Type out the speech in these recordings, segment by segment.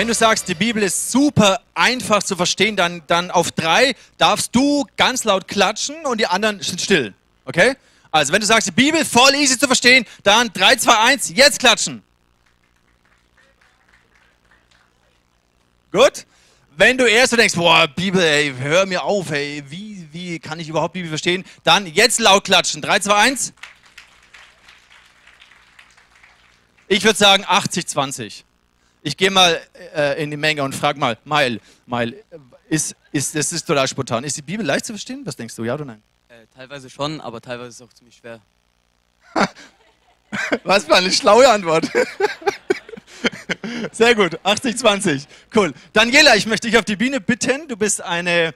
wenn du sagst, die Bibel ist super einfach zu verstehen, dann, dann auf drei darfst du ganz laut klatschen und die anderen sind still. Okay? Also, wenn du sagst, die Bibel voll easy zu verstehen, dann 3, 2, 1, jetzt klatschen. Gut? Wenn du erst so denkst, boah, Bibel, ey, hör mir auf, ey, wie, wie kann ich überhaupt Bibel verstehen? Dann jetzt laut klatschen. 3, 2, 1. Ich würde sagen 80, 20. Ich gehe mal äh, in die Menge und frage mal, Mail, Mail, ist, ist, das ist total spontan. Ist die Bibel leicht zu verstehen? Was denkst du, ja oder nein? Äh, teilweise schon, aber teilweise ist es auch ziemlich schwer. Was für eine schlaue Antwort. Sehr gut, 80-20. Cool. Daniela, ich möchte dich auf die Bühne bitten. Du bist eine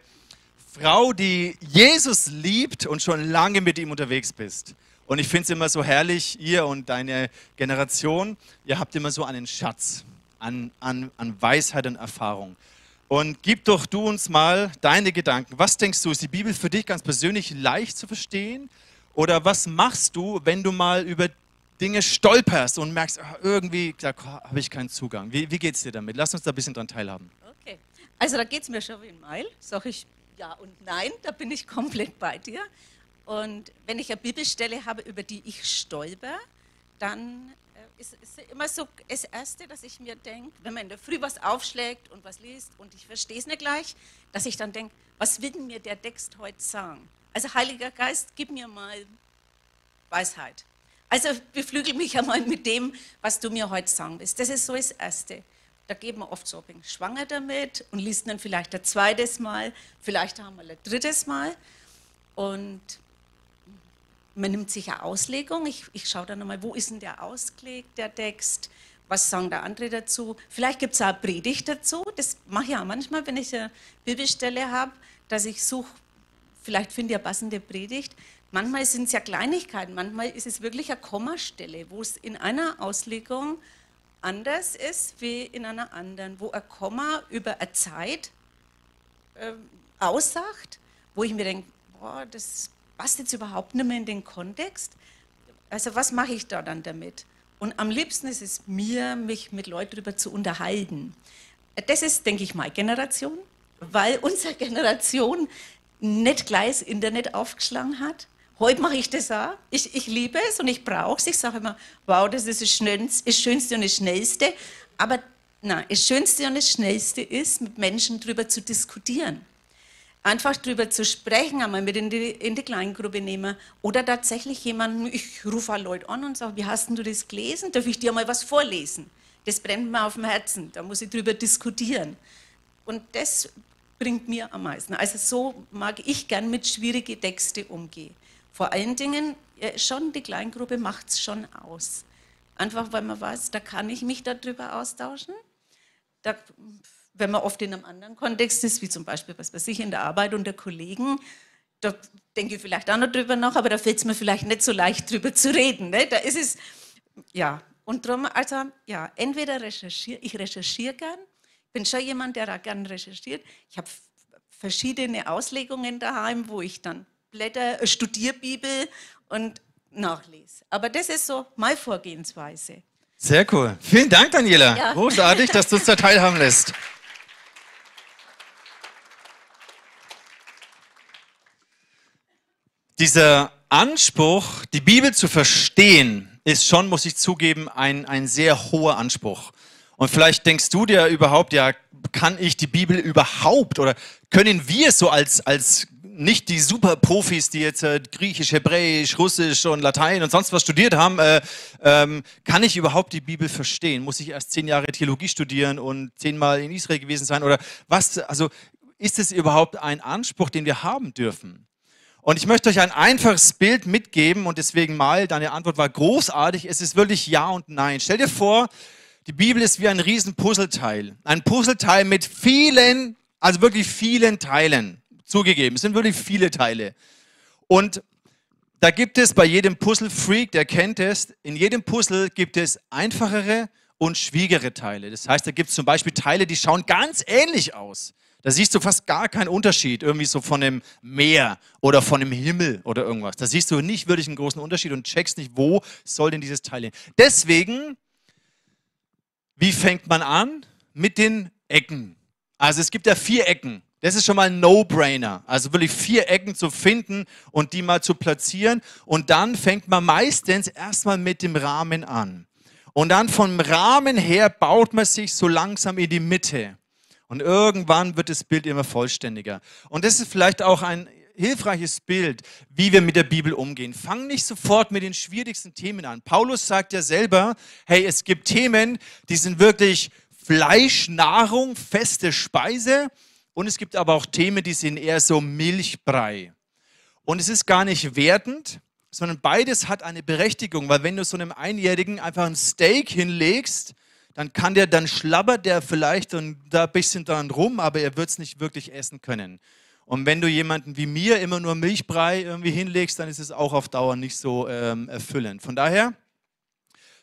Frau, die Jesus liebt und schon lange mit ihm unterwegs bist. Und ich finde es immer so herrlich, ihr und deine Generation, ihr habt immer so einen Schatz an, an, an Weisheit und Erfahrung. Und gib doch du uns mal deine Gedanken. Was denkst du, ist die Bibel für dich ganz persönlich leicht zu verstehen? Oder was machst du, wenn du mal über Dinge stolperst und merkst, ach, irgendwie habe ich keinen Zugang. Wie, wie geht es dir damit? Lass uns da ein bisschen dran teilhaben. Okay, also da geht es mir schon wie ein Meil. Sag ich ja und nein, da bin ich komplett bei dir. Und wenn ich eine Bibelstelle habe, über die ich stolper, dann ist es immer so das Erste, dass ich mir denke, wenn man in der Früh was aufschlägt und was liest und ich verstehe es nicht gleich, dass ich dann denke, was will mir der Text heute sagen? Also Heiliger Geist, gib mir mal Weisheit. Also beflügel mich einmal mit dem, was du mir heute sagen willst. Das ist so das Erste. Da geht man oft so ein bisschen schwanger damit und liest dann vielleicht ein zweites Mal, vielleicht haben wir ein drittes Mal. Und man nimmt sich eine Auslegung. Ich, ich schaue dann nochmal, wo ist denn der ausgelegt, der Text? Was sagen da andere dazu? Vielleicht gibt es auch eine Predigt dazu. Das mache ich auch manchmal, wenn ich eine Bibelstelle habe, dass ich suche, vielleicht finde ich eine passende Predigt. Manchmal sind es ja Kleinigkeiten, manchmal ist es wirklich eine Kommastelle, wo es in einer Auslegung anders ist wie in einer anderen, wo ein Komma über eine Zeit äh, aussagt, wo ich mir denke, boah, das passt jetzt überhaupt nicht mehr in den Kontext. Also was mache ich da dann damit? Und am liebsten ist es mir, mich mit Leuten darüber zu unterhalten. Das ist, denke ich, meine Generation, weil unsere Generation nicht gleich das Internet aufgeschlagen hat. Heute mache ich das auch. Ich, ich liebe es und ich brauche es. Ich sage immer, wow, das ist das Schönste, das Schönste und das Schnellste. Aber nein, das Schönste und das Schnellste ist, mit Menschen darüber zu diskutieren. Einfach darüber zu sprechen, einmal mit in die, in die Kleingruppe nehmen. Oder tatsächlich jemanden, ich rufe alle Leute an und sage, wie hast du das gelesen? Darf ich dir mal was vorlesen? Das brennt mir auf dem Herzen. Da muss ich darüber diskutieren. Und das bringt mir am meisten. Also so mag ich gern mit schwierigen Texten umgehen. Vor allen Dingen, schon die Kleingruppe macht es schon aus. Einfach weil man weiß, da kann ich mich darüber austauschen. Da, wenn man oft in einem anderen Kontext ist, wie zum Beispiel, was weiß ich, in der Arbeit unter Kollegen, da denke ich vielleicht auch noch drüber nach, aber da fällt es mir vielleicht nicht so leicht drüber zu reden. Ne? Da ist es, ja, und darum, also, ja, entweder recherchiere, ich recherchiere gern, bin schon jemand, der da gern recherchiert. Ich habe verschiedene Auslegungen daheim, wo ich dann Blätter, äh, Studierbibel und nachlese. Aber das ist so meine Vorgehensweise. Sehr cool. Vielen Dank, Daniela. Ja. Großartig, dass du uns da teilhaben lässt. Dieser Anspruch, die Bibel zu verstehen, ist schon, muss ich zugeben, ein, ein sehr hoher Anspruch. Und vielleicht denkst du dir überhaupt, ja, kann ich die Bibel überhaupt oder können wir so als, als nicht die Superprofis, die jetzt äh, Griechisch, Hebräisch, Russisch und Latein und sonst was studiert haben, äh, ähm, kann ich überhaupt die Bibel verstehen? Muss ich erst zehn Jahre Theologie studieren und zehnmal in Israel gewesen sein? Oder was? Also ist es überhaupt ein Anspruch, den wir haben dürfen? Und ich möchte euch ein einfaches Bild mitgeben und deswegen mal, deine Antwort war großartig. Es ist wirklich Ja und Nein. Stell dir vor, die Bibel ist wie ein riesen Puzzleteil. Ein Puzzleteil mit vielen, also wirklich vielen Teilen. Zugegeben, es sind wirklich viele Teile. Und da gibt es bei jedem Puzzle-Freak, der kennt es, in jedem Puzzle gibt es einfachere und schwierigere Teile. Das heißt, da gibt es zum Beispiel Teile, die schauen ganz ähnlich aus. Da siehst du fast gar keinen Unterschied, irgendwie so von dem Meer oder von dem Himmel oder irgendwas. Da siehst du nicht wirklich einen großen Unterschied und checkst nicht, wo soll denn dieses Teil hin. Deswegen, wie fängt man an? mit den Ecken. Also es gibt ja vier Ecken. Das ist schon mal ein No-Brainer. Also wirklich vier Ecken zu finden und die mal zu platzieren. Und dann fängt man meistens erstmal mit dem Rahmen an. Und dann vom Rahmen her baut man sich so langsam in die Mitte. Und irgendwann wird das Bild immer vollständiger. Und das ist vielleicht auch ein hilfreiches Bild, wie wir mit der Bibel umgehen. Fang nicht sofort mit den schwierigsten Themen an. Paulus sagt ja selber, hey, es gibt Themen, die sind wirklich Fleisch, Nahrung, feste Speise. Und es gibt aber auch Themen, die sind eher so Milchbrei. Und es ist gar nicht wertend, sondern beides hat eine Berechtigung, weil wenn du so einem Einjährigen einfach ein Steak hinlegst, dann kann der, dann schlabbert der vielleicht und da ein bisschen dran rum, aber er wird es nicht wirklich essen können. Und wenn du jemanden wie mir immer nur Milchbrei irgendwie hinlegst, dann ist es auch auf Dauer nicht so ähm, erfüllend. Von daher,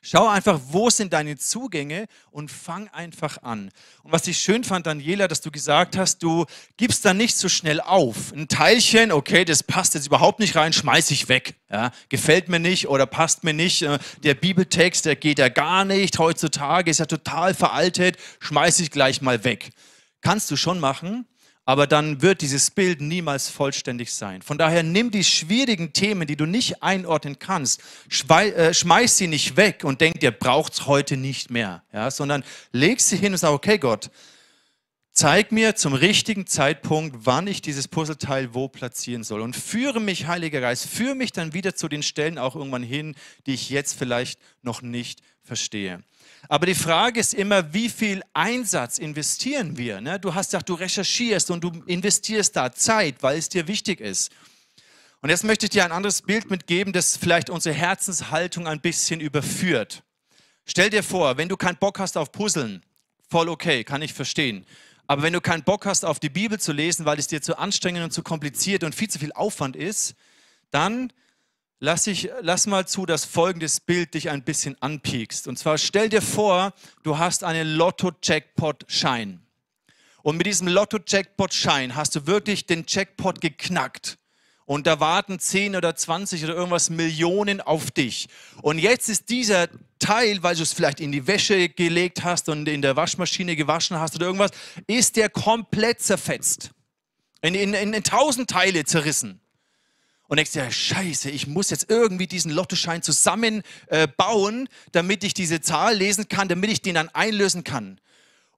Schau einfach, wo sind deine Zugänge und fang einfach an. Und was ich schön fand, Daniela, dass du gesagt hast, du gibst da nicht so schnell auf. Ein Teilchen, okay, das passt jetzt überhaupt nicht rein, schmeiß ich weg. Ja, gefällt mir nicht oder passt mir nicht. Äh, der Bibeltext, der geht ja gar nicht. Heutzutage ist ja total veraltet, schmeiß ich gleich mal weg. Kannst du schon machen, aber dann wird dieses Bild niemals vollständig sein. Von daher nimm die schwierigen Themen, die du nicht einordnen kannst, äh, schmeiß sie nicht weg und denk dir, braucht's heute nicht mehr, ja, sondern leg sie hin und sag, okay Gott, zeig mir zum richtigen Zeitpunkt, wann ich dieses Puzzleteil wo platzieren soll und führe mich, Heiliger Geist, führe mich dann wieder zu den Stellen auch irgendwann hin, die ich jetzt vielleicht noch nicht verstehe. Aber die Frage ist immer, wie viel Einsatz investieren wir? Ne? Du hast gesagt, du recherchierst und du investierst da Zeit, weil es dir wichtig ist. Und jetzt möchte ich dir ein anderes Bild mitgeben, das vielleicht unsere Herzenshaltung ein bisschen überführt. Stell dir vor, wenn du keinen Bock hast auf Puzzeln, voll okay, kann ich verstehen. Aber wenn du keinen Bock hast, auf die Bibel zu lesen, weil es dir zu anstrengend und zu kompliziert und viel zu viel Aufwand ist, dann lass, ich, lass mal zu, dass folgendes Bild dich ein bisschen anpiekst. Und zwar stell dir vor, du hast einen Lotto-Jackpot-Schein. Und mit diesem Lotto-Jackpot-Schein hast du wirklich den Jackpot geknackt. Und da warten 10 oder 20 oder irgendwas Millionen auf dich. Und jetzt ist dieser Teil, weil du es vielleicht in die Wäsche gelegt hast und in der Waschmaschine gewaschen hast oder irgendwas, ist der komplett zerfetzt. In, in, in, in tausend Teile zerrissen und denkst dir, scheiße, ich muss jetzt irgendwie diesen Lottoschein zusammenbauen, äh, damit ich diese Zahl lesen kann, damit ich den dann einlösen kann.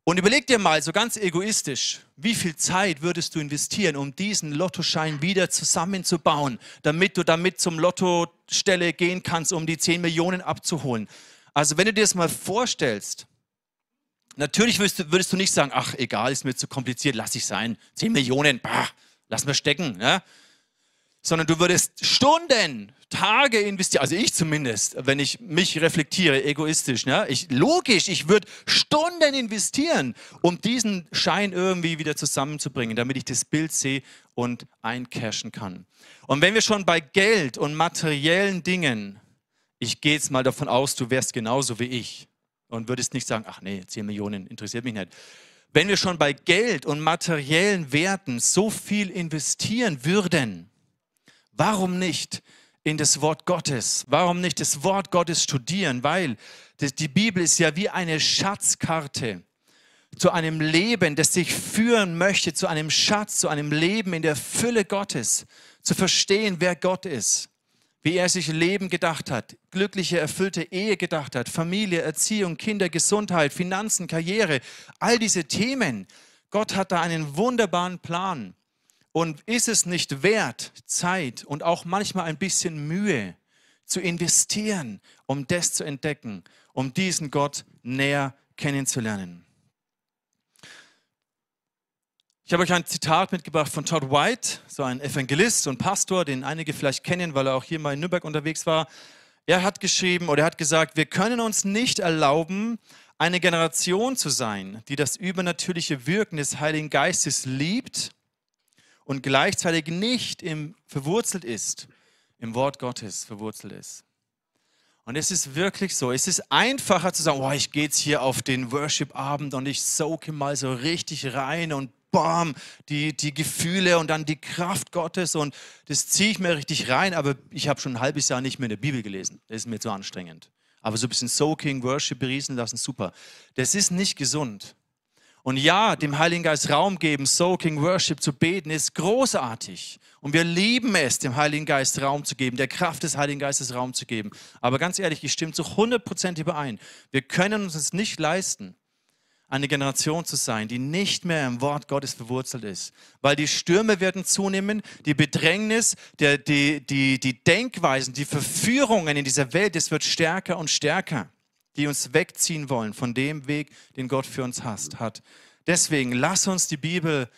Und überleg dir mal, so ganz egoistisch, wie viel Zeit würdest du investieren, um diesen Lottoschein wieder zusammenzubauen, damit du damit zum Lottostelle gehen kannst, um die 10 Millionen abzuholen. Also wenn du dir das mal vorstellst, natürlich würdest du, würdest du nicht sagen, ach egal, ist mir zu kompliziert, lass ich sein, 10 Millionen, bah, lass mir stecken. Ja? Sondern du würdest Stunden, Tage investieren, also ich zumindest, wenn ich mich reflektiere, egoistisch, ne? ich, logisch, ich würde Stunden investieren, um diesen Schein irgendwie wieder zusammenzubringen, damit ich das Bild sehe und eincashen kann. Und wenn wir schon bei Geld und materiellen Dingen, ich gehe jetzt mal davon aus, du wärst genauso wie ich und würdest nicht sagen, ach nee, 10 Millionen interessiert mich nicht. Wenn wir schon bei Geld und materiellen Werten so viel investieren würden, Warum nicht in das Wort Gottes? Warum nicht das Wort Gottes studieren? Weil die Bibel ist ja wie eine Schatzkarte zu einem Leben, das sich führen möchte, zu einem Schatz, zu einem Leben in der Fülle Gottes, zu verstehen, wer Gott ist, wie er sich Leben gedacht hat, glückliche, erfüllte Ehe gedacht hat, Familie, Erziehung, Kinder, Gesundheit, Finanzen, Karriere, all diese Themen. Gott hat da einen wunderbaren Plan. Und ist es nicht wert, Zeit und auch manchmal ein bisschen Mühe zu investieren, um das zu entdecken, um diesen Gott näher kennenzulernen? Ich habe euch ein Zitat mitgebracht von Todd White, so ein Evangelist und Pastor, den einige vielleicht kennen, weil er auch hier mal in Nürnberg unterwegs war. Er hat geschrieben oder er hat gesagt, wir können uns nicht erlauben, eine Generation zu sein, die das übernatürliche Wirken des Heiligen Geistes liebt und gleichzeitig nicht im, verwurzelt ist, im Wort Gottes verwurzelt ist. Und es ist wirklich so, es ist einfacher zu sagen, oh, ich gehe jetzt hier auf den Worship-Abend und ich soake mal so richtig rein und bam, die, die Gefühle und dann die Kraft Gottes und das ziehe ich mir richtig rein, aber ich habe schon ein halbes Jahr nicht mehr in der Bibel gelesen. Das ist mir zu anstrengend. Aber so ein bisschen Soaking, Worship beriesen lassen, super. Das ist nicht gesund. Und ja, dem Heiligen Geist Raum geben, Soaking Worship zu beten, ist großartig. Und wir lieben es, dem Heiligen Geist Raum zu geben, der Kraft des Heiligen Geistes Raum zu geben. Aber ganz ehrlich, ich stimme zu 100% überein. Wir können uns es nicht leisten, eine Generation zu sein, die nicht mehr im Wort Gottes verwurzelt ist. Weil die Stürme werden zunehmen, die Bedrängnis, der, die, die, die Denkweisen, die Verführungen in dieser Welt, es wird stärker und stärker die uns wegziehen wollen von dem Weg, den Gott für uns hat. Deswegen lass uns die Bibel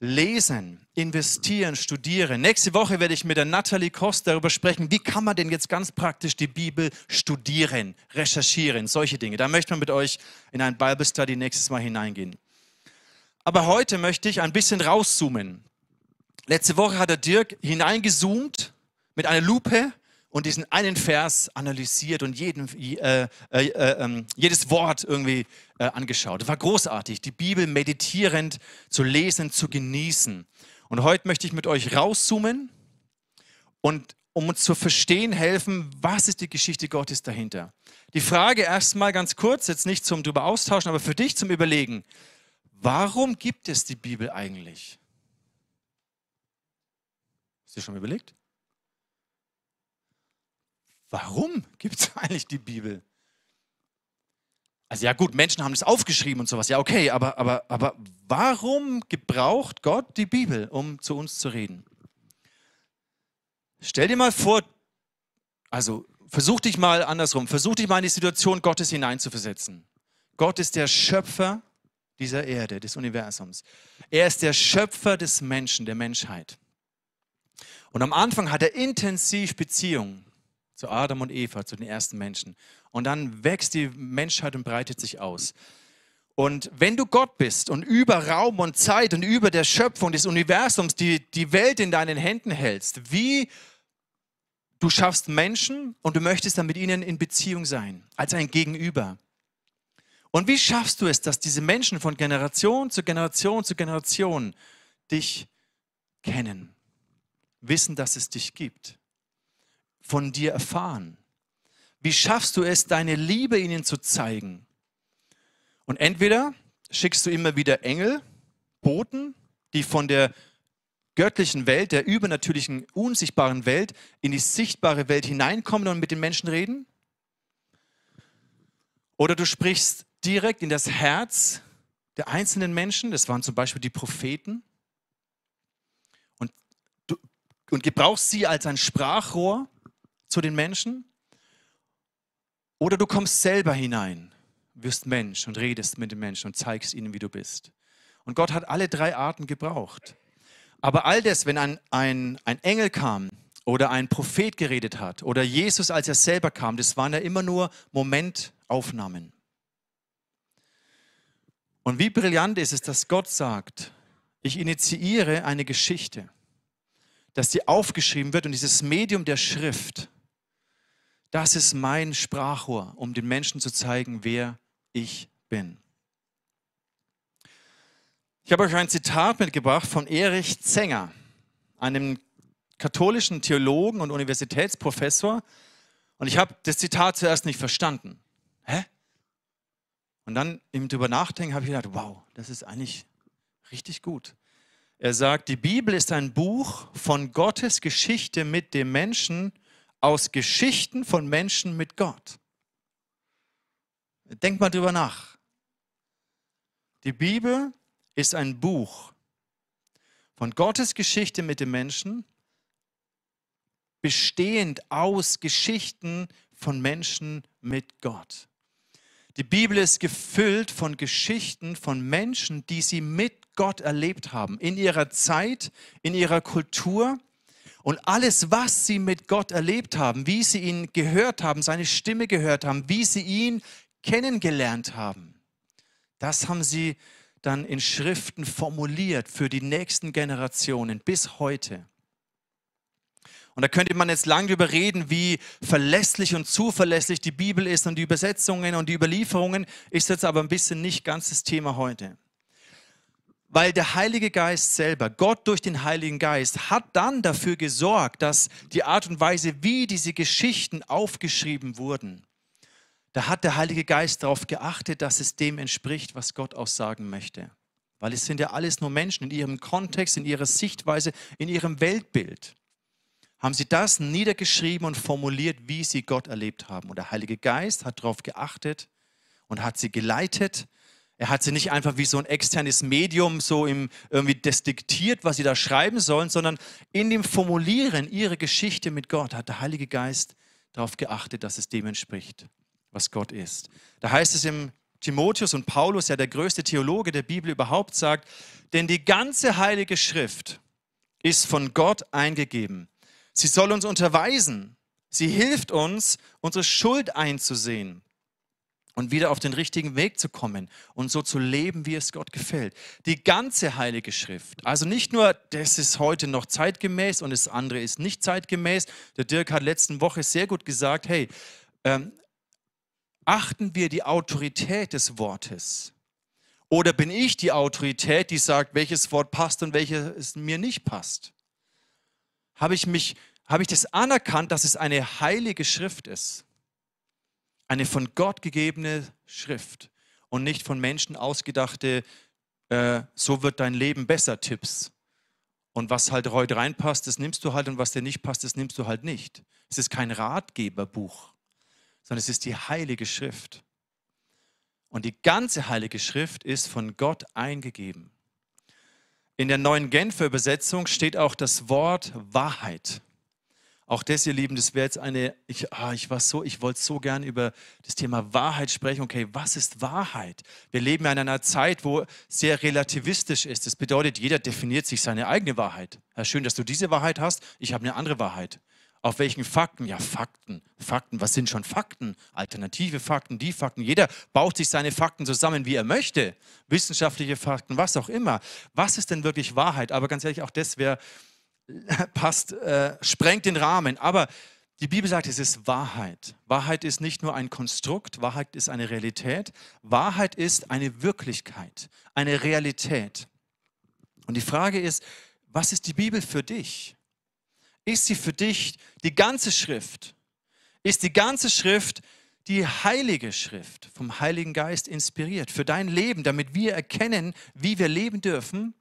lesen, investieren, studieren. Nächste Woche werde ich mit der Natalie Kost darüber sprechen, wie kann man denn jetzt ganz praktisch die Bibel studieren, recherchieren, solche Dinge. Da möchte man mit euch in ein Bible Study nächstes Mal hineingehen. Aber heute möchte ich ein bisschen rauszoomen. Letzte Woche hat der Dirk hineingezoomt mit einer Lupe und diesen einen Vers analysiert und jeden, äh, äh, äh, jedes Wort irgendwie äh, angeschaut. Das war großartig, die Bibel meditierend zu lesen, zu genießen. Und heute möchte ich mit euch rauszoomen und um uns zu verstehen helfen, was ist die Geschichte Gottes dahinter. Die Frage erstmal ganz kurz, jetzt nicht zum drüber austauschen, aber für dich zum Überlegen. Warum gibt es die Bibel eigentlich? Hast du schon überlegt? Warum gibt es eigentlich die Bibel? Also ja gut, Menschen haben das aufgeschrieben und sowas, ja okay, aber, aber, aber warum gebraucht Gott die Bibel, um zu uns zu reden? Stell dir mal vor, also versuch dich mal andersrum, versuch dich mal in die Situation Gottes hineinzuversetzen. Gott ist der Schöpfer dieser Erde, des Universums. Er ist der Schöpfer des Menschen, der Menschheit. Und am Anfang hat er intensiv Beziehungen zu Adam und Eva, zu den ersten Menschen. Und dann wächst die Menschheit und breitet sich aus. Und wenn du Gott bist und über Raum und Zeit und über der Schöpfung des Universums die, die Welt in deinen Händen hältst, wie du schaffst Menschen und du möchtest dann mit ihnen in Beziehung sein, als ein Gegenüber. Und wie schaffst du es, dass diese Menschen von Generation zu Generation zu Generation dich kennen, wissen, dass es dich gibt? Von dir erfahren? Wie schaffst du es, deine Liebe ihnen zu zeigen? Und entweder schickst du immer wieder Engel, Boten, die von der göttlichen Welt, der übernatürlichen, unsichtbaren Welt in die sichtbare Welt hineinkommen und mit den Menschen reden. Oder du sprichst direkt in das Herz der einzelnen Menschen, das waren zum Beispiel die Propheten, und, du, und gebrauchst sie als ein Sprachrohr zu den Menschen. Oder du kommst selber hinein, wirst Mensch und redest mit den Menschen und zeigst ihnen, wie du bist. Und Gott hat alle drei Arten gebraucht. Aber all das, wenn ein, ein, ein Engel kam oder ein Prophet geredet hat oder Jesus, als er selber kam, das waren ja immer nur Momentaufnahmen. Und wie brillant ist es, dass Gott sagt, ich initiiere eine Geschichte, dass die aufgeschrieben wird und dieses Medium der Schrift das ist mein Sprachrohr, um den Menschen zu zeigen, wer ich bin. Ich habe euch ein Zitat mitgebracht von Erich Zenger, einem katholischen Theologen und Universitätsprofessor. Und ich habe das Zitat zuerst nicht verstanden. Hä? Und dann im drüber nachdenken habe ich gedacht, wow, das ist eigentlich richtig gut. Er sagt, die Bibel ist ein Buch von Gottes Geschichte mit dem Menschen aus Geschichten von Menschen mit Gott. Denk mal drüber nach. Die Bibel ist ein Buch von Gottes Geschichte mit den Menschen, bestehend aus Geschichten von Menschen mit Gott. Die Bibel ist gefüllt von Geschichten von Menschen, die sie mit Gott erlebt haben, in ihrer Zeit, in ihrer Kultur und alles, was sie mit Gott erlebt haben, wie sie ihn gehört haben, seine Stimme gehört haben, wie sie ihn kennengelernt haben, das haben sie dann in Schriften formuliert für die nächsten Generationen bis heute. Und da könnte man jetzt lang darüber reden, wie verlässlich und zuverlässig die Bibel ist und die Übersetzungen und die Überlieferungen, ist jetzt aber ein bisschen nicht ganz das Thema heute weil der Heilige Geist selber, Gott durch den Heiligen Geist, hat dann dafür gesorgt, dass die Art und Weise, wie diese Geschichten aufgeschrieben wurden, da hat der Heilige Geist darauf geachtet, dass es dem entspricht, was Gott aussagen möchte. Weil es sind ja alles nur Menschen in ihrem Kontext, in ihrer Sichtweise, in ihrem Weltbild. Haben sie das niedergeschrieben und formuliert, wie sie Gott erlebt haben. Und der Heilige Geist hat darauf geachtet und hat sie geleitet. Er hat sie nicht einfach wie so ein externes Medium so im, irgendwie das diktiert, was sie da schreiben sollen, sondern in dem Formulieren ihrer Geschichte mit Gott hat der Heilige Geist darauf geachtet, dass es dem entspricht was Gott ist. Da heißt es im Timotheus und Paulus, ja der größte Theologe der Bibel überhaupt, sagt, denn die ganze heilige Schrift ist von Gott eingegeben. Sie soll uns unterweisen. Sie hilft uns, unsere Schuld einzusehen und wieder auf den richtigen Weg zu kommen und so zu leben, wie es Gott gefällt. Die ganze heilige Schrift, also nicht nur, das ist heute noch zeitgemäß und das andere ist nicht zeitgemäß. Der Dirk hat letzten Woche sehr gut gesagt, hey, ähm, achten wir die Autorität des Wortes? Oder bin ich die Autorität, die sagt, welches Wort passt und welches mir nicht passt? Habe ich mich, habe ich das anerkannt, dass es eine heilige Schrift ist? Eine von Gott gegebene Schrift und nicht von Menschen ausgedachte, äh, so wird dein Leben besser Tipps. Und was halt heute reinpasst, das nimmst du halt und was dir nicht passt, das nimmst du halt nicht. Es ist kein Ratgeberbuch sondern es ist die Heilige Schrift. Und die ganze Heilige Schrift ist von Gott eingegeben. In der neuen Genfer Übersetzung steht auch das Wort Wahrheit. Auch das, ihr Lieben, das wäre jetzt eine, ich, ah, ich war so, ich wollte so gern über das Thema Wahrheit sprechen. Okay, was ist Wahrheit? Wir leben ja in einer Zeit, wo sehr relativistisch ist. Das bedeutet, jeder definiert sich seine eigene Wahrheit. Ja, schön, dass du diese Wahrheit hast. Ich habe eine andere Wahrheit. Auf welchen Fakten? Ja, Fakten. Fakten, was sind schon Fakten? Alternative Fakten, die Fakten. Jeder baut sich seine Fakten zusammen, wie er möchte. Wissenschaftliche Fakten, was auch immer. Was ist denn wirklich Wahrheit? Aber ganz ehrlich, auch das wäre, passt, äh, sprengt den Rahmen. Aber die Bibel sagt, es ist Wahrheit. Wahrheit ist nicht nur ein Konstrukt, Wahrheit ist eine Realität. Wahrheit ist eine Wirklichkeit, eine Realität. Und die Frage ist, was ist die Bibel für dich? ist sie für dich die ganze Schrift? Ist die ganze Schrift die heilige Schrift vom Heiligen Geist inspiriert für dein Leben, damit wir erkennen, wie wir leben dürfen,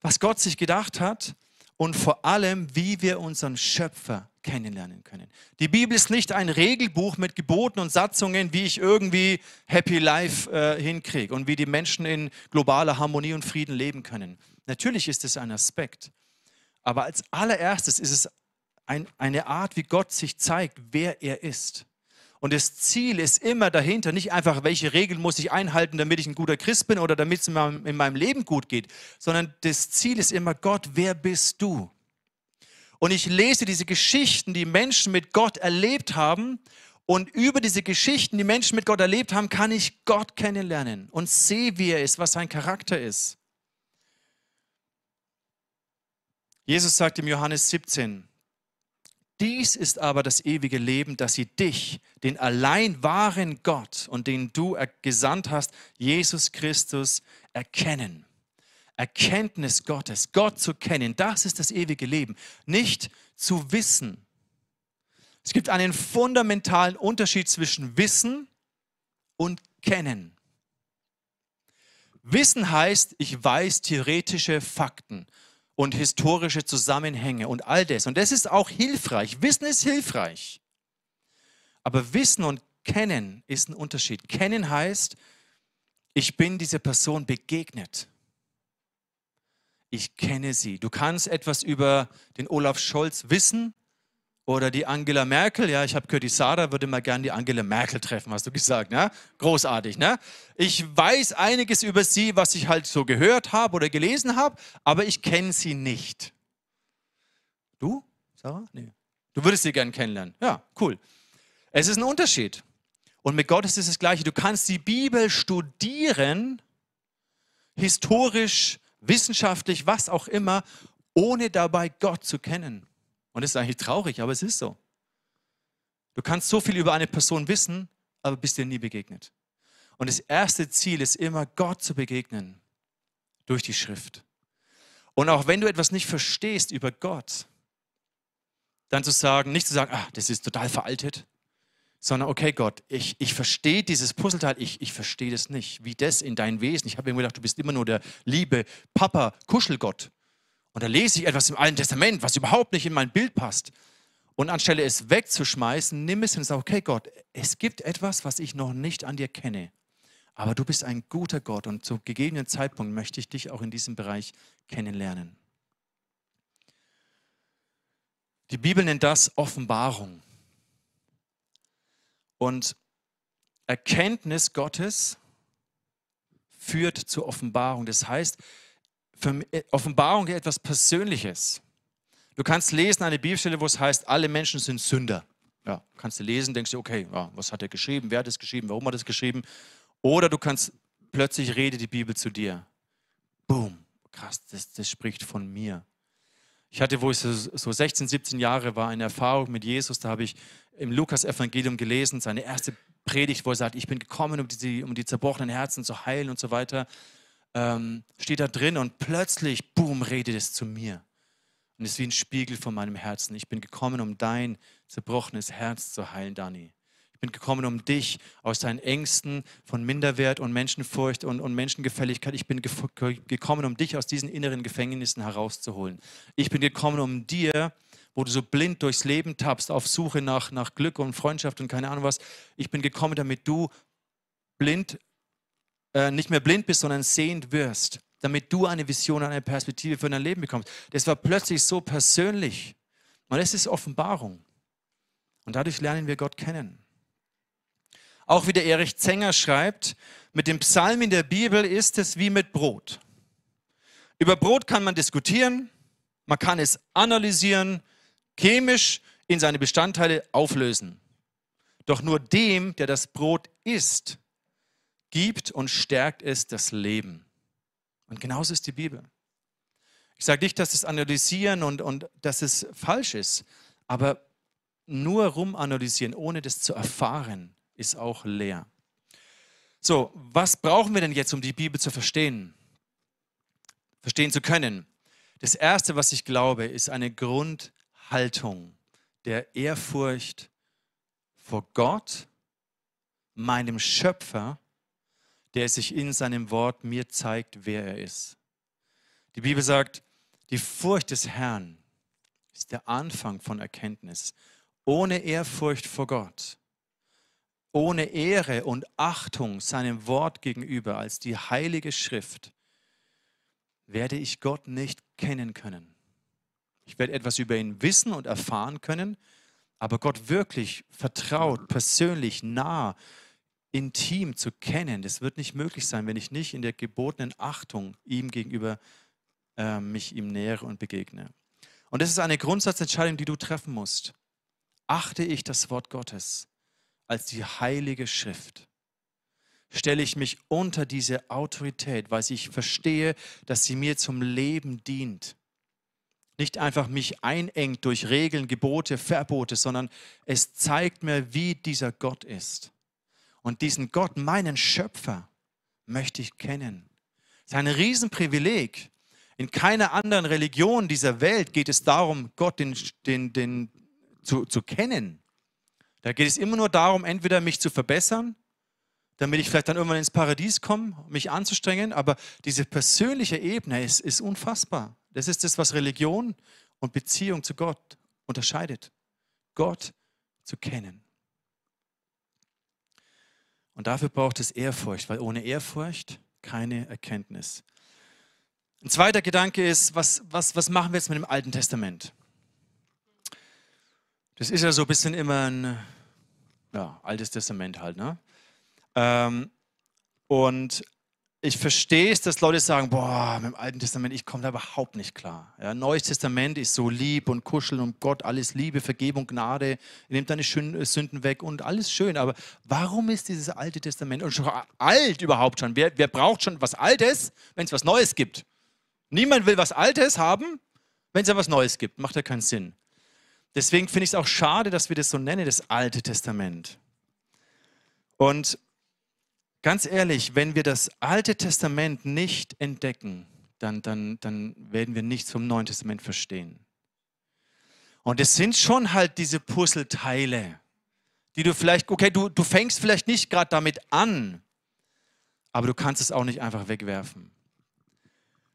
was Gott sich gedacht hat und vor allem, wie wir unseren Schöpfer kennenlernen können. Die Bibel ist nicht ein Regelbuch mit Geboten und Satzungen, wie ich irgendwie Happy Life äh, hinkriege und wie die Menschen in globaler Harmonie und Frieden leben können. Natürlich ist es ein Aspekt. Aber als allererstes ist es ein, eine Art, wie Gott sich zeigt, wer er ist. Und das Ziel ist immer dahinter, nicht einfach, welche Regeln muss ich einhalten, damit ich ein guter Christ bin oder damit es in meinem, in meinem Leben gut geht, sondern das Ziel ist immer, Gott, wer bist du? Und ich lese diese Geschichten, die Menschen mit Gott erlebt haben. Und über diese Geschichten, die Menschen mit Gott erlebt haben, kann ich Gott kennenlernen und sehe, wie er ist, was sein Charakter ist. Jesus sagt im Johannes 17, dies ist aber das ewige Leben, dass sie dich, den allein wahren Gott und den du gesandt hast, Jesus Christus, erkennen. Erkenntnis Gottes, Gott zu kennen, das ist das ewige Leben, nicht zu wissen. Es gibt einen fundamentalen Unterschied zwischen Wissen und Kennen. Wissen heißt, ich weiß theoretische Fakten und historische Zusammenhänge und all das. Und das ist auch hilfreich. Wissen ist hilfreich. Aber Wissen und Kennen ist ein Unterschied. Kennen heißt, ich bin dieser Person begegnet. Ich kenne sie. Du kannst etwas über den Olaf Scholz wissen, oder die Angela Merkel, ja, ich habe gehört, die Sarah würde mal gerne die Angela Merkel treffen, hast du gesagt, ne? Großartig, ne? Ich weiß einiges über sie, was ich halt so gehört habe oder gelesen habe, aber ich kenne sie nicht. Du, Sarah? Nee. Du würdest sie gerne kennenlernen. Ja, cool. Es ist ein Unterschied. Und mit Gott ist es das Gleiche. Du kannst die Bibel studieren, historisch, wissenschaftlich, was auch immer, ohne dabei Gott zu kennen. Und das ist eigentlich traurig, aber es ist so. Du kannst so viel über eine Person wissen, aber bist dir nie begegnet. Und das erste Ziel ist immer, Gott zu begegnen durch die Schrift. Und auch wenn du etwas nicht verstehst über Gott, dann zu sagen, nicht zu sagen, ah, das ist total veraltet, sondern okay Gott, ich, ich verstehe dieses Puzzleteil, ich, ich verstehe das nicht, wie das in dein Wesen. Ich habe mir gedacht, du bist immer nur der liebe Papa, Kuschelgott. Und da lese ich etwas im Alten Testament, was überhaupt nicht in mein Bild passt. Und anstelle es wegzuschmeißen, nimm es und sag, okay Gott, es gibt etwas, was ich noch nicht an dir kenne. Aber du bist ein guter Gott und zu gegebenen Zeitpunkt möchte ich dich auch in diesem Bereich kennenlernen. Die Bibel nennt das Offenbarung. Und Erkenntnis Gottes führt zur Offenbarung. Das heißt, Offenbarung ist etwas Persönliches. Du kannst lesen eine Bibelstelle, wo es heißt, alle Menschen sind Sünder. Ja, kannst du lesen, denkst du, okay, ja, was hat er geschrieben, wer hat es geschrieben, warum hat er es geschrieben? Oder du kannst plötzlich rede die Bibel zu dir. Boom, krass, das, das spricht von mir. Ich hatte, wo ich so 16, 17 Jahre war, eine Erfahrung mit Jesus. Da habe ich im Lukas-Evangelium gelesen, seine erste Predigt, wo er sagt, ich bin gekommen, um die, um die zerbrochenen Herzen zu heilen und so weiter. Ähm, steht da drin und plötzlich, boom, redet es zu mir. Und es ist wie ein Spiegel von meinem Herzen. Ich bin gekommen, um dein zerbrochenes Herz zu heilen, Dani. Ich bin gekommen, um dich aus deinen Ängsten von Minderwert und Menschenfurcht und, und Menschengefälligkeit, ich bin gekommen, um dich aus diesen inneren Gefängnissen herauszuholen. Ich bin gekommen, um dir, wo du so blind durchs Leben tappst, auf Suche nach, nach Glück und Freundschaft und keine Ahnung was, ich bin gekommen, damit du blind, äh, nicht mehr blind bist, sondern sehend wirst, damit du eine Vision, eine Perspektive für dein Leben bekommst. Das war plötzlich so persönlich. Und es ist Offenbarung. Und dadurch lernen wir Gott kennen. Auch wie der Erich Zenger schreibt, mit dem Psalm in der Bibel ist es wie mit Brot. Über Brot kann man diskutieren, man kann es analysieren, chemisch in seine Bestandteile auflösen. Doch nur dem, der das Brot isst, gibt und stärkt es das Leben. Und genauso ist die Bibel. Ich sage nicht, dass das Analysieren und, und dass es falsch ist, aber nur rumanalysieren, ohne das zu erfahren, ist auch leer. So, was brauchen wir denn jetzt, um die Bibel zu verstehen? Verstehen zu können? Das Erste, was ich glaube, ist eine Grundhaltung der Ehrfurcht vor Gott, meinem Schöpfer, der sich in seinem Wort mir zeigt, wer er ist. Die Bibel sagt, die Furcht des Herrn ist der Anfang von Erkenntnis. Ohne Ehrfurcht vor Gott ohne Ehre und Achtung seinem Wort gegenüber als die heilige Schrift, werde ich Gott nicht kennen können. Ich werde etwas über ihn wissen und erfahren können, aber Gott wirklich vertraut, persönlich, nah, intim zu kennen, das wird nicht möglich sein, wenn ich nicht in der gebotenen Achtung ihm gegenüber äh, mich ihm nähere und begegne. Und das ist eine Grundsatzentscheidung, die du treffen musst. Achte ich das Wort Gottes? als die heilige Schrift. Stelle ich mich unter diese Autorität, weil ich verstehe, dass sie mir zum Leben dient. Nicht einfach mich einengt durch Regeln, Gebote, Verbote, sondern es zeigt mir, wie dieser Gott ist. Und diesen Gott, meinen Schöpfer, möchte ich kennen. Es ist ein Riesenprivileg. In keiner anderen Religion dieser Welt geht es darum, Gott den, den, den, zu, zu kennen. Da geht es immer nur darum, entweder mich zu verbessern, damit ich vielleicht dann irgendwann ins Paradies komme, mich anzustrengen, aber diese persönliche Ebene ist, ist unfassbar. Das ist das, was Religion und Beziehung zu Gott unterscheidet. Gott zu kennen. Und dafür braucht es Ehrfurcht, weil ohne Ehrfurcht keine Erkenntnis. Ein zweiter Gedanke ist, was, was, was machen wir jetzt mit dem Alten Testament? Das ist ja so ein bisschen immer ein ja, Altes Testament halt. Ne? Ähm, und ich verstehe es, dass Leute sagen, boah, mit dem Alten Testament, ich komme da überhaupt nicht klar. Ja, Neues Testament ist so lieb und kuscheln und Gott, alles Liebe, Vergebung, Gnade, er nimmt deine Sünden weg und alles schön. Aber warum ist dieses Alte Testament und schon alt überhaupt schon? Wer, wer braucht schon was Altes, wenn es was Neues gibt? Niemand will was Altes haben, wenn es ja was Neues gibt. Macht ja keinen Sinn. Deswegen finde ich es auch schade, dass wir das so nennen, das Alte Testament. Und ganz ehrlich, wenn wir das Alte Testament nicht entdecken, dann, dann, dann werden wir nichts vom Neuen Testament verstehen. Und es sind schon halt diese Puzzleteile, die du vielleicht, okay, du, du fängst vielleicht nicht gerade damit an, aber du kannst es auch nicht einfach wegwerfen.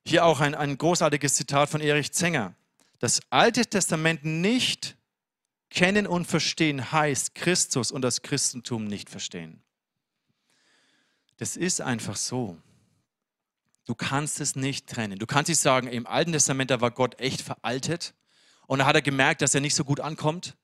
Hier auch ein, ein großartiges Zitat von Erich Zenger. Das Alte Testament nicht kennen und verstehen heißt Christus und das Christentum nicht verstehen. Das ist einfach so. Du kannst es nicht trennen. Du kannst nicht sagen, im Alten Testament, da war Gott echt veraltet und da hat er gemerkt, dass er nicht so gut ankommt.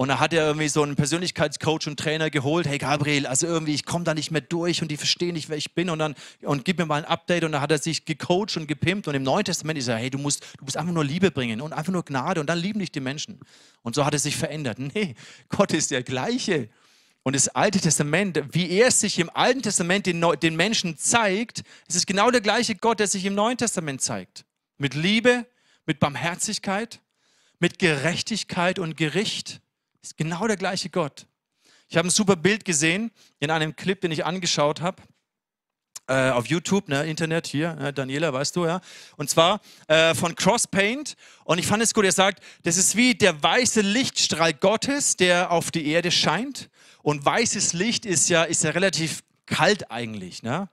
Und da hat er irgendwie so einen Persönlichkeitscoach und Trainer geholt. Hey Gabriel, also irgendwie, ich komme da nicht mehr durch und die verstehen nicht, wer ich bin. Und dann und gib mir mal ein Update. Und dann hat er sich gecoacht und gepimpt. Und im Neuen Testament ist er, hey, du musst, du musst einfach nur Liebe bringen und einfach nur Gnade. Und dann lieben dich die Menschen. Und so hat er sich verändert. Nee, Gott ist der gleiche. Und das Alte Testament, wie er sich im Alten Testament den, den Menschen zeigt, es ist genau der gleiche Gott, der sich im Neuen Testament zeigt. Mit Liebe, mit Barmherzigkeit, mit Gerechtigkeit und Gericht. Ist genau der gleiche Gott. Ich habe ein super Bild gesehen in einem Clip, den ich angeschaut habe. Äh, auf YouTube, ne, Internet hier, äh, Daniela, weißt du, ja. Und zwar äh, von Crosspaint. Und ich fand es gut, er sagt, das ist wie der weiße Lichtstrahl Gottes, der auf die Erde scheint. Und weißes Licht ist ja, ist ja relativ kalt eigentlich. Ne?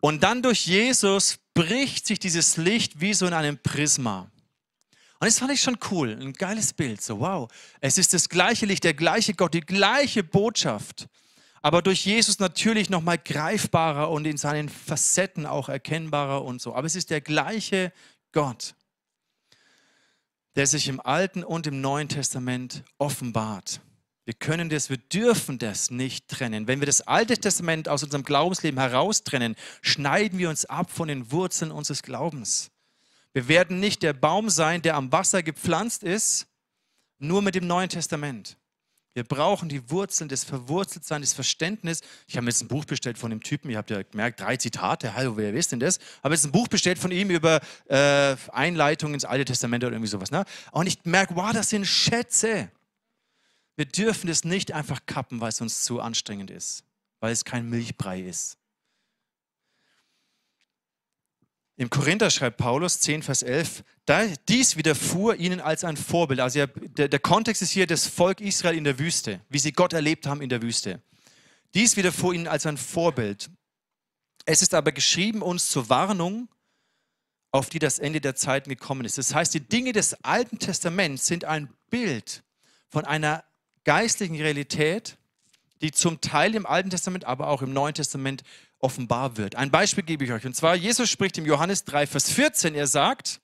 Und dann durch Jesus bricht sich dieses Licht wie so in einem Prisma. Und das fand ich schon cool, ein geiles Bild. So, wow, es ist das gleiche Licht, der gleiche Gott, die gleiche Botschaft, aber durch Jesus natürlich nochmal greifbarer und in seinen Facetten auch erkennbarer und so. Aber es ist der gleiche Gott, der sich im Alten und im Neuen Testament offenbart. Wir können das, wir dürfen das nicht trennen. Wenn wir das Alte Testament aus unserem Glaubensleben heraustrennen, schneiden wir uns ab von den Wurzeln unseres Glaubens. Wir werden nicht der Baum sein, der am Wasser gepflanzt ist, nur mit dem Neuen Testament. Wir brauchen die Wurzeln des Verwurzeltseins, des Verständnis. Ich habe jetzt ein Buch bestellt von dem Typen, ihr habt ja gemerkt, drei Zitate, hallo, wer ist denn das? Habe jetzt ein Buch bestellt von ihm über äh, Einleitung ins Alte Testament oder irgendwie sowas. Ne? Und ich merke, wow, das sind Schätze. Wir dürfen das nicht einfach kappen, weil es uns zu anstrengend ist, weil es kein Milchbrei ist. Im Korinther schreibt Paulus 10, Vers 11, dies widerfuhr ihnen als ein Vorbild. Also der, der Kontext ist hier das Volk Israel in der Wüste, wie sie Gott erlebt haben in der Wüste. Dies widerfuhr ihnen als ein Vorbild. Es ist aber geschrieben uns zur Warnung, auf die das Ende der Zeiten gekommen ist. Das heißt, die Dinge des Alten Testaments sind ein Bild von einer geistlichen Realität, die zum Teil im Alten Testament, aber auch im Neuen Testament offenbar wird. Ein Beispiel gebe ich euch. Und zwar, Jesus spricht im Johannes 3, Vers 14. Er sagt,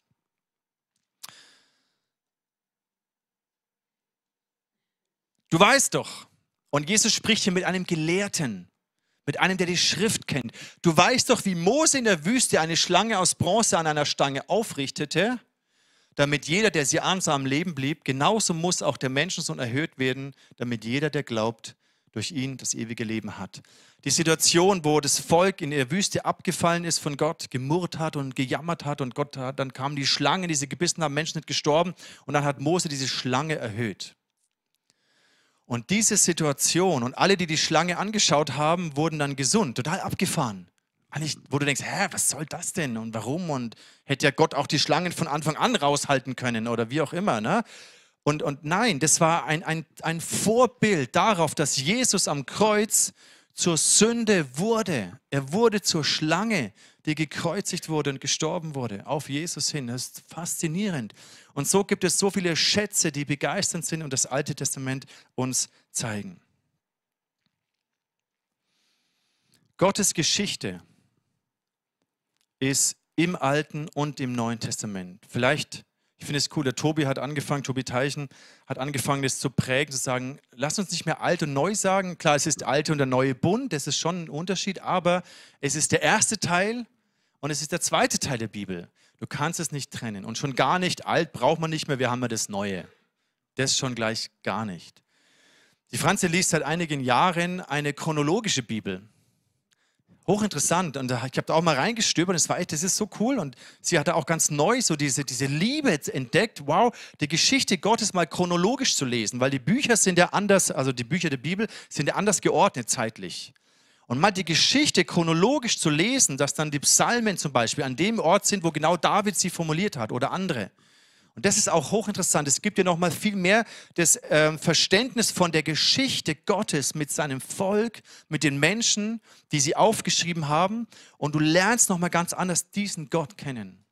du weißt doch, und Jesus spricht hier mit einem Gelehrten, mit einem, der die Schrift kennt. Du weißt doch, wie Mose in der Wüste eine Schlange aus Bronze an einer Stange aufrichtete, damit jeder, der sie ansah, am Leben blieb. Genauso muss auch der Menschensohn erhöht werden, damit jeder, der glaubt, durch ihn das ewige Leben hat. Die Situation, wo das Volk in der Wüste abgefallen ist von Gott, gemurrt hat und gejammert hat und Gott hat, dann kamen die Schlangen, die sie gebissen haben, Menschen sind gestorben und dann hat Mose diese Schlange erhöht. Und diese Situation und alle, die die Schlange angeschaut haben, wurden dann gesund, total abgefahren. Eigentlich, wo du denkst, hä, was soll das denn und warum? Und hätte ja Gott auch die Schlangen von Anfang an raushalten können oder wie auch immer. Ne? Und, und nein, das war ein, ein, ein Vorbild darauf, dass Jesus am Kreuz zur Sünde wurde. Er wurde zur Schlange, die gekreuzigt wurde und gestorben wurde, auf Jesus hin. Das ist faszinierend. Und so gibt es so viele Schätze, die begeisternd sind und das Alte Testament uns zeigen. Gottes Geschichte ist im Alten und im Neuen Testament. Vielleicht ich finde es cool, der Tobi hat angefangen, Tobi Teichen hat angefangen, das zu prägen, zu sagen, lass uns nicht mehr alt und neu sagen. Klar, es ist alte und der neue Bund, das ist schon ein Unterschied, aber es ist der erste Teil und es ist der zweite Teil der Bibel. Du kannst es nicht trennen. Und schon gar nicht alt braucht man nicht mehr, wir haben ja das Neue. Das schon gleich gar nicht. Die Franze liest seit einigen Jahren eine chronologische Bibel hochinteressant. Und ich habe da auch mal reingestöbert. Das war echt, das ist so cool. Und sie hatte auch ganz neu so diese, diese Liebe entdeckt. Wow, die Geschichte Gottes mal chronologisch zu lesen, weil die Bücher sind ja anders, also die Bücher der Bibel sind ja anders geordnet zeitlich. Und mal die Geschichte chronologisch zu lesen, dass dann die Psalmen zum Beispiel an dem Ort sind, wo genau David sie formuliert hat oder andere. Und das ist auch hochinteressant. Es gibt ja noch mal viel mehr das äh, Verständnis von der Geschichte Gottes mit seinem Volk, mit den Menschen, die sie aufgeschrieben haben. Und du lernst noch mal ganz anders diesen Gott kennen.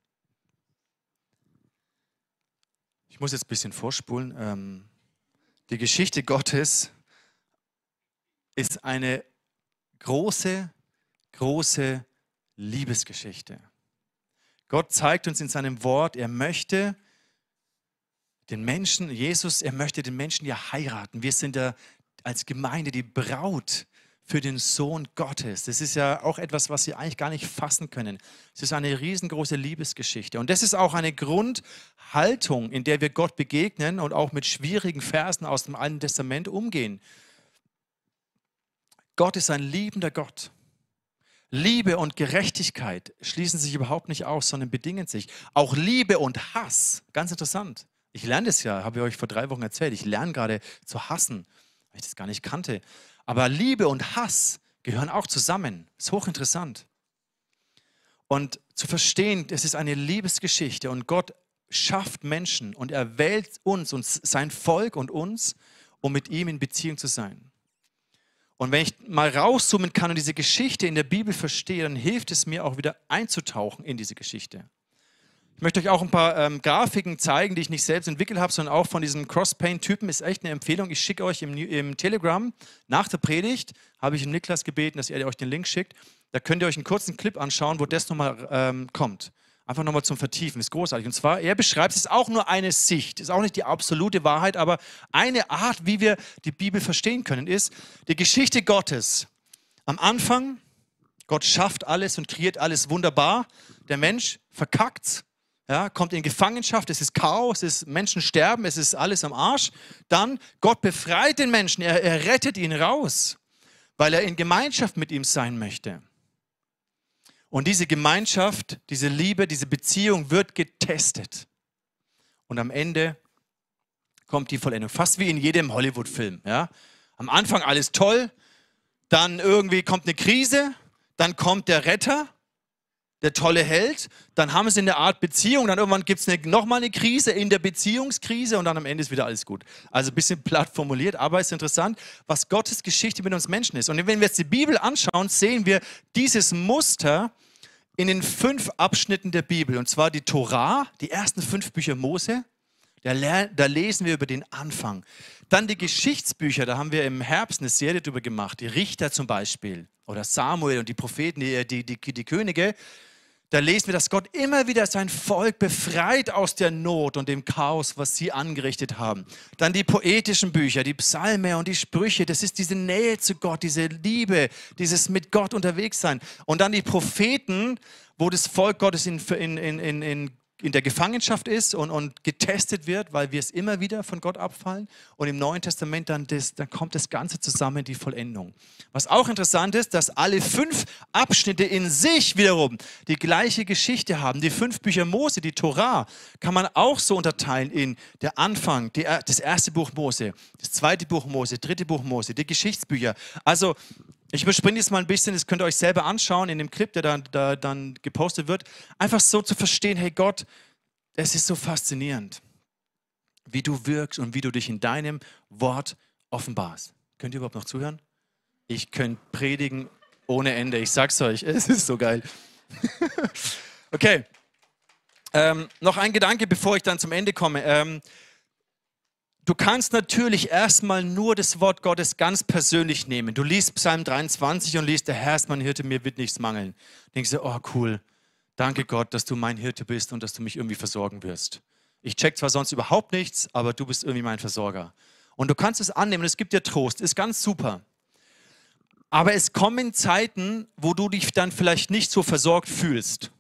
Ich muss jetzt ein bisschen vorspulen. Ähm, die Geschichte Gottes ist eine große, große Liebesgeschichte. Gott zeigt uns in seinem Wort, er möchte den Menschen, Jesus, er möchte den Menschen ja heiraten. Wir sind ja als Gemeinde die Braut für den Sohn Gottes. Das ist ja auch etwas, was sie eigentlich gar nicht fassen können. Es ist eine riesengroße Liebesgeschichte. Und das ist auch eine Grundhaltung, in der wir Gott begegnen und auch mit schwierigen Versen aus dem Alten Testament umgehen. Gott ist ein liebender Gott. Liebe und Gerechtigkeit schließen sich überhaupt nicht aus, sondern bedingen sich. Auch Liebe und Hass, ganz interessant. Ich lerne das ja, habe ich euch vor drei Wochen erzählt. Ich lerne gerade zu hassen, weil ich das gar nicht kannte. Aber Liebe und Hass gehören auch zusammen. Ist hochinteressant. Und zu verstehen, das ist eine Liebesgeschichte und Gott schafft Menschen und er wählt uns und sein Volk und uns, um mit ihm in Beziehung zu sein. Und wenn ich mal rauszoomen kann und diese Geschichte in der Bibel verstehe, dann hilft es mir auch wieder einzutauchen in diese Geschichte. Ich möchte euch auch ein paar ähm, Grafiken zeigen, die ich nicht selbst entwickelt habe, sondern auch von diesem Cross-Paint-Typen. Ist echt eine Empfehlung. Ich schicke euch im, im, Telegram nach der Predigt, habe ich Niklas gebeten, dass er euch den Link schickt. Da könnt ihr euch einen kurzen Clip anschauen, wo das nochmal ähm, kommt. Einfach nochmal zum Vertiefen, ist großartig. Und zwar, er beschreibt, es ist auch nur eine Sicht, ist auch nicht die absolute Wahrheit, aber eine Art, wie wir die Bibel verstehen können, ist die Geschichte Gottes. Am Anfang, Gott schafft alles und kreiert alles wunderbar. Der Mensch verkackt, ja, kommt in Gefangenschaft, es ist Chaos, es ist Menschen sterben, es ist alles am Arsch. Dann, Gott befreit den Menschen, er, er rettet ihn raus, weil er in Gemeinschaft mit ihm sein möchte. Und diese Gemeinschaft, diese Liebe, diese Beziehung wird getestet. Und am Ende kommt die Vollendung. Fast wie in jedem Hollywood-Film. Ja? Am Anfang alles toll, dann irgendwie kommt eine Krise, dann kommt der Retter, der tolle Held, dann haben sie eine Art Beziehung, dann irgendwann gibt es nochmal eine Krise in der Beziehungskrise und dann am Ende ist wieder alles gut. Also ein bisschen platt formuliert, aber es ist interessant, was Gottes Geschichte mit uns Menschen ist. Und wenn wir jetzt die Bibel anschauen, sehen wir dieses Muster in den fünf Abschnitten der Bibel. Und zwar die Torah, die ersten fünf Bücher Mose. Da, da lesen wir über den Anfang. Dann die Geschichtsbücher, da haben wir im Herbst eine Serie drüber gemacht. Die Richter zum Beispiel oder Samuel und die Propheten, die, die, die, die Könige da lesen wir, dass Gott immer wieder sein Volk befreit aus der Not und dem Chaos, was sie angerichtet haben. Dann die poetischen Bücher, die Psalme und die Sprüche, das ist diese Nähe zu Gott, diese Liebe, dieses mit Gott unterwegs sein. Und dann die Propheten, wo das Volk Gottes in, in, in, in in der Gefangenschaft ist und, und getestet wird, weil wir es immer wieder von Gott abfallen. Und im Neuen Testament dann, das, dann kommt das Ganze zusammen, die Vollendung. Was auch interessant ist, dass alle fünf Abschnitte in sich wiederum die gleiche Geschichte haben. Die fünf Bücher Mose, die Torah, kann man auch so unterteilen in der Anfang, die, das erste Buch Mose, das zweite Buch Mose, dritte Buch Mose, die Geschichtsbücher. Also ich überspringe jetzt mal ein bisschen, das könnt ihr euch selber anschauen in dem Clip, der dann, da, dann gepostet wird. Einfach so zu verstehen, hey Gott, es ist so faszinierend, wie du wirkst und wie du dich in deinem Wort offenbarst. Könnt ihr überhaupt noch zuhören? Ich könnte predigen ohne Ende. Ich sag's euch, es ist so geil. okay. Ähm, noch ein Gedanke, bevor ich dann zum Ende komme. Ähm, Du kannst natürlich erstmal nur das Wort Gottes ganz persönlich nehmen. Du liest Psalm 23 und liest, der Herr ist mein Hirte, mir wird nichts mangeln. Denkst du, oh cool, danke Gott, dass du mein Hirte bist und dass du mich irgendwie versorgen wirst. Ich check zwar sonst überhaupt nichts, aber du bist irgendwie mein Versorger. Und du kannst es annehmen, es gibt dir Trost, ist ganz super. Aber es kommen Zeiten, wo du dich dann vielleicht nicht so versorgt fühlst.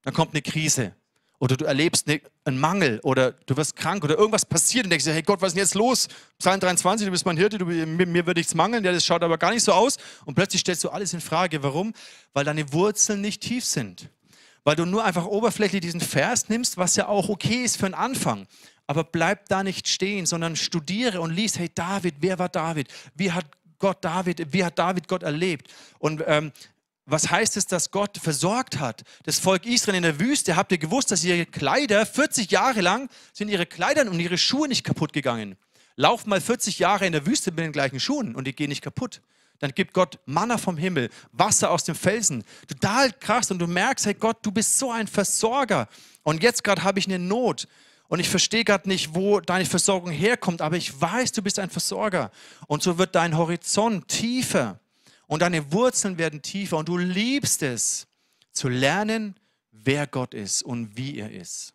Dann kommt eine Krise oder du erlebst ne, einen Mangel oder du wirst krank oder irgendwas passiert und denkst dir, hey Gott, was ist denn jetzt los? Psalm 23, du bist mein Hirte, du, mir, mir wird nichts mangeln, ja, das schaut aber gar nicht so aus. Und plötzlich stellst du alles in Frage. Warum? Weil deine Wurzeln nicht tief sind. Weil du nur einfach oberflächlich diesen Vers nimmst, was ja auch okay ist für einen Anfang. Aber bleib da nicht stehen, sondern studiere und lies, hey David, wer war David? Wie hat Gott David, wie hat David Gott erlebt? Und ähm, was heißt es, dass Gott versorgt hat? Das Volk Israel in der Wüste, habt ihr gewusst, dass ihre Kleider 40 Jahre lang sind ihre Kleider und ihre Schuhe nicht kaputt gegangen. Lauf mal 40 Jahre in der Wüste mit den gleichen Schuhen und die gehen nicht kaputt. Dann gibt Gott Manna vom Himmel, Wasser aus dem Felsen. Total krass und du merkst, hey Gott, du bist so ein Versorger. Und jetzt gerade habe ich eine Not und ich verstehe gerade nicht, wo deine Versorgung herkommt, aber ich weiß, du bist ein Versorger. Und so wird dein Horizont tiefer und deine Wurzeln werden tiefer und du liebst es zu lernen, wer Gott ist und wie er ist.